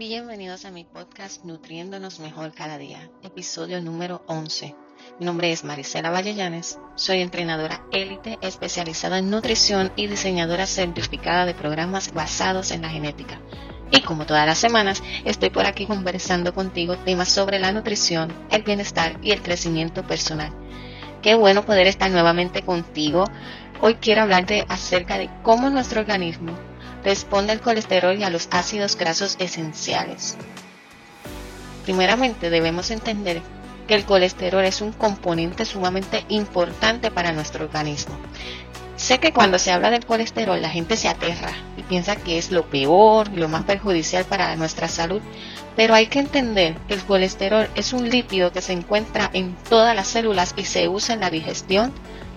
Bienvenidos a mi podcast Nutriéndonos Mejor Cada Día, episodio número 11. Mi nombre es Marisela Vallellanes, soy entrenadora élite especializada en nutrición y diseñadora certificada de programas basados en la genética. Y como todas las semanas, estoy por aquí conversando contigo temas sobre la nutrición, el bienestar y el crecimiento personal. Qué bueno poder estar nuevamente contigo. Hoy quiero hablarte acerca de cómo nuestro organismo responde al colesterol y a los ácidos grasos esenciales. Primeramente debemos entender que el colesterol es un componente sumamente importante para nuestro organismo. Sé que cuando se habla del colesterol la gente se aterra y piensa que es lo peor lo más perjudicial para nuestra salud, pero hay que entender que el colesterol es un lípido que se encuentra en todas las células y se usa en la digestión,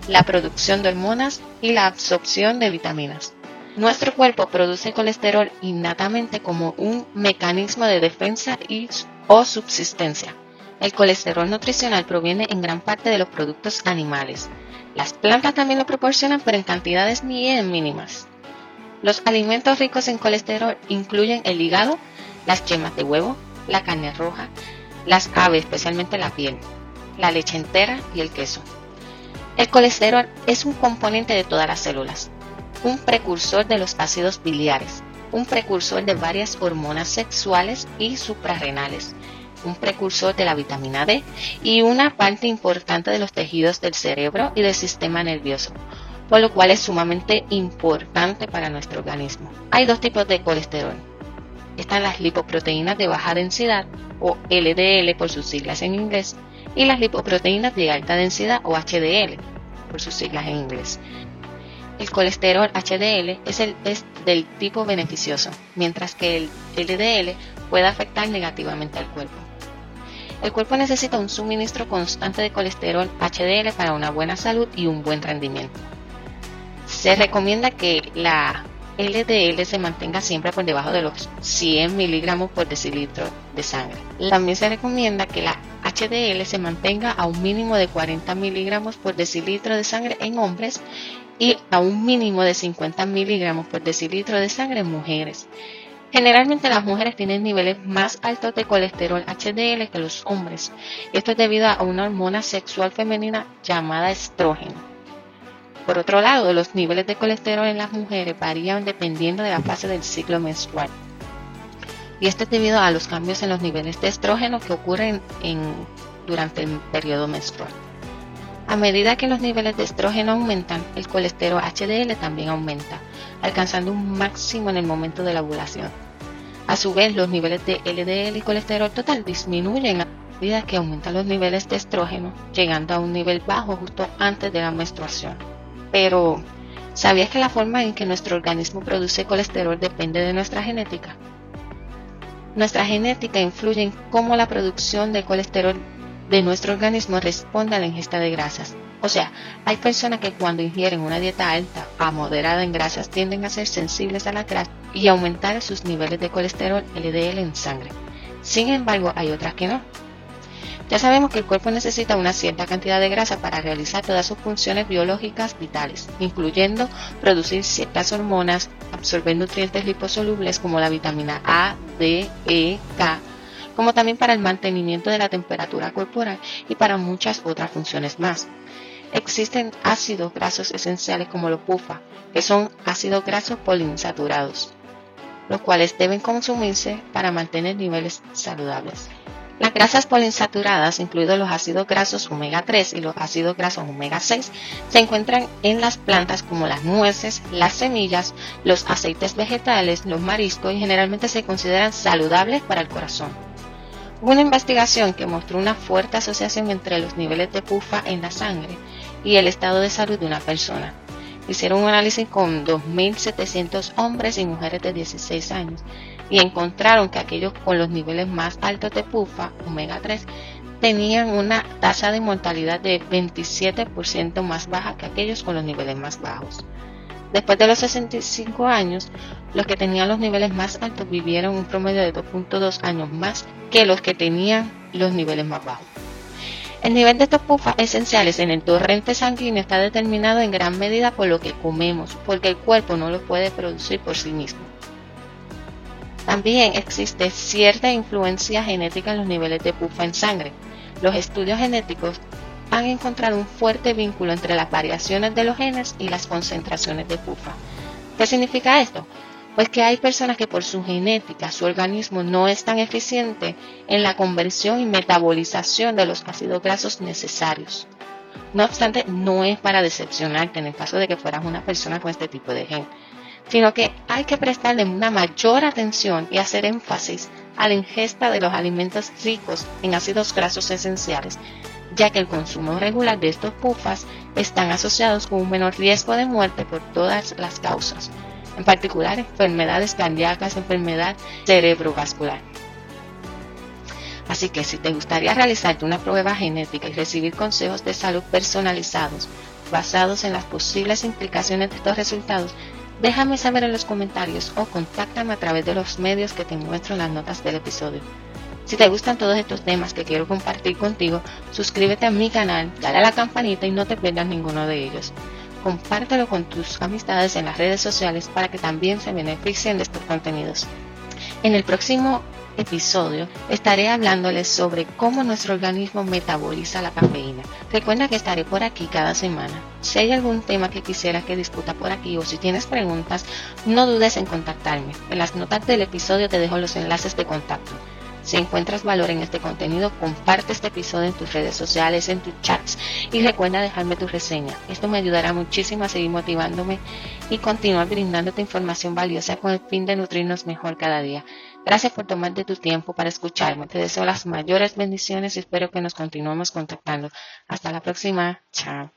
la producción de hormonas y la absorción de vitaminas. Nuestro cuerpo produce colesterol innatamente como un mecanismo de defensa y, o subsistencia. El colesterol nutricional proviene en gran parte de los productos animales. Las plantas también lo proporcionan, pero en cantidades bien mínimas. Los alimentos ricos en colesterol incluyen el hígado, las yemas de huevo, la carne roja, las aves, especialmente la piel, la leche entera y el queso. El colesterol es un componente de todas las células un precursor de los ácidos biliares, un precursor de varias hormonas sexuales y suprarrenales, un precursor de la vitamina D y una parte importante de los tejidos del cerebro y del sistema nervioso, por lo cual es sumamente importante para nuestro organismo. Hay dos tipos de colesterol. Están las lipoproteínas de baja densidad o LDL por sus siglas en inglés y las lipoproteínas de alta densidad o HDL por sus siglas en inglés. El colesterol HDL es, el, del tipo beneficioso, mientras que el LDL puede afectar negativamente al cuerpo. El cuerpo necesita un suministro constante de colesterol HDL para una buena salud y un buen rendimiento. Se recomienda que la LDL se mantenga siempre por debajo de los 100 miligramos por decilitro de sangre. También se recomienda que la HDL se mantenga a un mínimo de 40 miligramos por decilitro de sangre en hombres y a un mínimo de 50 miligramos por decilitro de sangre en mujeres. Generalmente las mujeres tienen niveles más altos de colesterol HDL que los hombres. Esto es debido a una hormona sexual femenina llamada estrógeno. Por otro lado, los niveles de colesterol en las mujeres varían dependiendo de la fase del ciclo menstrual. Y esto es debido a los cambios en los niveles de estrógeno que ocurren durante el periodo menstrual. A medida que los niveles de estrógeno aumentan, el colesterol HDL también aumenta, alcanzando un máximo en el momento de la ovulación. A su vez, los niveles de LDL y colesterol total disminuyen a medida que aumentan los niveles de estrógeno, llegando a un nivel bajo justo antes de la menstruación. Pero, ¿sabías que la forma en que nuestro organismo produce colesterol depende de nuestra genética? Nuestra genética influye en cómo la producción de colesterol de nuestro organismo responde a la ingesta de grasas. O sea, hay personas que cuando ingieren una dieta alta a moderada en grasas tienden a ser sensibles a la grasa y aumentar sus niveles de colesterol LDL en sangre. Sin embargo, hay otras que no. Ya sabemos que el cuerpo necesita una cierta cantidad de grasa para realizar todas sus funciones biológicas vitales, incluyendo producir ciertas hormonas, absorber nutrientes liposolubles como la vitamina A, D, E, K, como también para el mantenimiento de la temperatura corporal y para muchas otras funciones más. Existen ácidos grasos esenciales como los PUFA, que son ácidos grasos poliinsaturados, los cuales deben consumirse para mantener niveles saludables. Las grasas poliinsaturadas, incluidos los ácidos grasos omega 3 y los ácidos grasos omega 6, se encuentran en las plantas como las nueces, las semillas, los aceites vegetales, los mariscos y generalmente se consideran saludables para el corazón. Una investigación que mostró una fuerte asociación entre los niveles de PUFA en la sangre y el estado de salud de una persona. Hicieron un análisis con 2.700 hombres y mujeres de 16 años y encontraron que aquellos con los niveles más altos de PUFA, omega 3, tenían una tasa de mortalidad de 27% más baja que aquellos con los niveles más bajos. Después de los 65 años, los que tenían los niveles más altos vivieron un promedio de 2.2 años más que los que tenían los niveles más bajos. El nivel de estos pufas esenciales en el torrente sanguíneo está determinado en gran medida por lo que comemos, porque el cuerpo no lo puede producir por sí mismo. También existe cierta influencia genética en los niveles de PUFA en sangre. Los estudios genéticos han encontrado un fuerte vínculo entre las variaciones de los genes y las concentraciones de PUFA. ¿Qué significa esto? Pues que hay personas que por su genética, su organismo no es tan eficiente en la conversión y metabolización de los ácidos grasos necesarios. No obstante, no es para decepcionarte en el caso de que fueras una persona con este tipo de gen, sino que hay que prestarle una mayor atención y hacer énfasis a la ingesta de los alimentos ricos en ácidos grasos esenciales, ya que el consumo regular de estos pufas están asociados con un menor riesgo de muerte por todas las causas, en particular enfermedades cardíacas, enfermedad cerebrovascular. Así que si te gustaría realizarte una prueba genética y recibir consejos de salud personalizados basados en las posibles implicaciones de estos resultados, déjame saber en los comentarios o contáctame a través de los medios que te muestro en las notas del episodio. Si te gustan todos estos temas que quiero compartir contigo, suscríbete a mi canal, dale a la campanita y no te pierdas ninguno de ellos. Compártelo con tus amistades en las redes sociales para que también se beneficien de estos contenidos. En el próximo episodio estaré hablándoles sobre cómo nuestro organismo metaboliza la cafeína. Recuerda que estaré por aquí cada semana. Si hay algún tema que quisieras que discuta por aquí o si tienes preguntas, no dudes en contactarme. En las notas del episodio te dejo los enlaces de contacto. Si encuentras valor en este contenido, comparte este episodio en tus redes sociales, en tus chats y recuerda dejarme tu reseña. Esto me ayudará muchísimo a seguir motivándome y continuar brindándote información valiosa con el fin de nutrirnos mejor cada día. Gracias por tomarte tu tiempo para escucharme. Te deseo las mayores bendiciones y espero que nos continuemos contactando. Hasta la próxima. Chao.